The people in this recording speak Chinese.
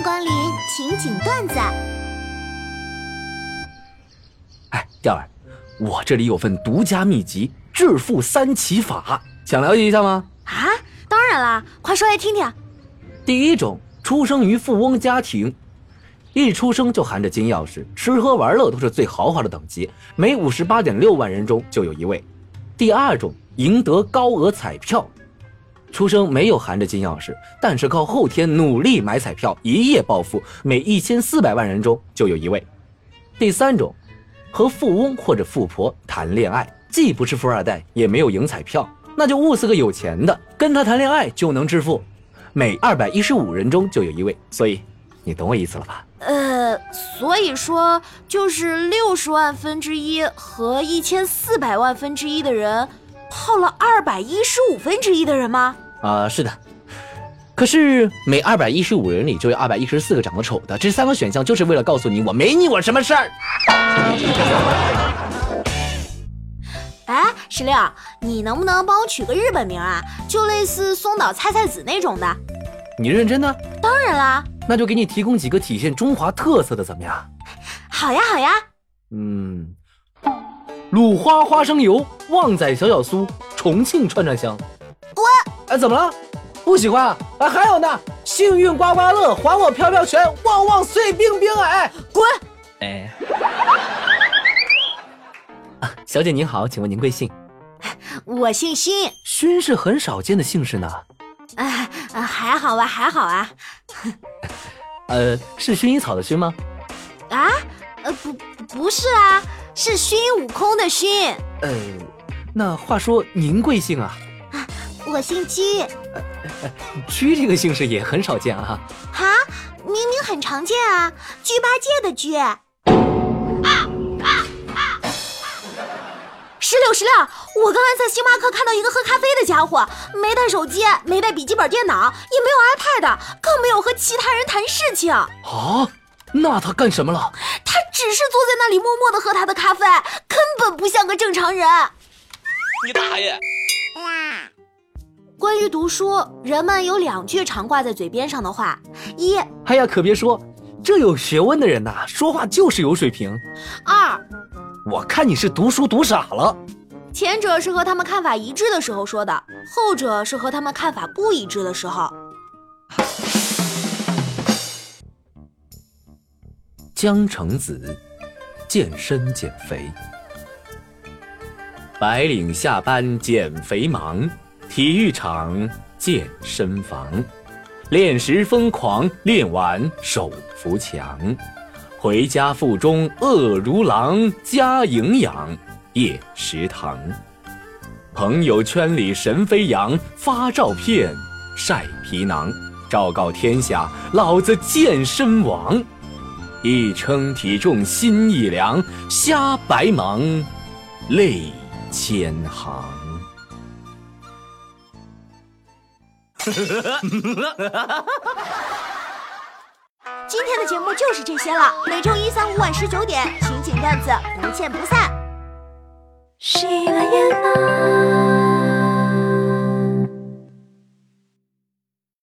迎光临情景段子。哎，钓儿，我这里有份独家秘籍《致富三奇法》，想了解一下吗？啊，当然啦，快说来听听。第一种，出生于富翁家庭，一出生就含着金钥匙，吃喝玩乐都是最豪华的等级，每五十八点六万人中就有一位。第二种，赢得高额彩票。出生没有含着金钥匙，但是靠后天努力买彩票一夜暴富，每一千四百万人中就有一位。第三种，和富翁或者富婆谈恋爱，既不是富二代，也没有赢彩票，那就物色个有钱的，跟他谈恋爱就能致富，每二百一十五人中就有一位。所以，你懂我意思了吧？呃，所以说就是六十万分之一和一千四百万分之一的人。泡了二百一十五分之一的人吗？啊，是的。可是每二百一十五人里就有二百一十四个长得丑的，这三个选项就是为了告诉你我没你我什么事儿。哎，石榴，你能不能帮我取个日本名啊？就类似松岛菜菜子那种的。你认真的？当然啦。那就给你提供几个体现中华特色的，怎么样？好呀，好呀。嗯。鲁花花生油，旺仔小小酥，重庆串串香。我哎，怎么了？不喜欢啊？哎，还有呢，幸运刮刮乐，还我飘飘拳，旺旺碎冰冰。哎，滚！哎，啊，小姐您好，请问您贵姓？我姓勋，勋是很少见的姓氏呢。哎，还好吧，还好啊。呃，是薰衣草的薰吗？啊？呃，不，不是啊。是熏悟空的熏。呃，那话说您贵姓啊？啊，我姓居。居这个姓氏也很少见啊。哈，明明很常见啊，猪八戒的居。石榴石榴，我刚才在星巴克看到一个喝咖啡的家伙，没带手机，没带笔记本电脑，也没有 iPad，更没有和其他人谈事情。啊？那他干什么了？他只是坐在那里默默的喝他的咖啡，根本不像个正常人。你大爷！关于读书，人们有两句常挂在嘴边上的话：一，哎呀，可别说，这有学问的人呐，说话就是有水平。二，我看你是读书读傻了。前者是和他们看法一致的时候说的，后者是和他们看法不一致的时候。江城子，健身减肥。白领下班减肥忙，体育场健身房，练时疯狂，练完手扶墙。回家腹中饿如狼，加营养夜食堂。朋友圈里神飞扬，发照片晒皮囊，昭告天下，老子健身王。一称体重心一凉，瞎白忙，泪千行。今天的节目就是这些了，每周一、三、五晚十九点，情景段子不见不散。喜马拉雅。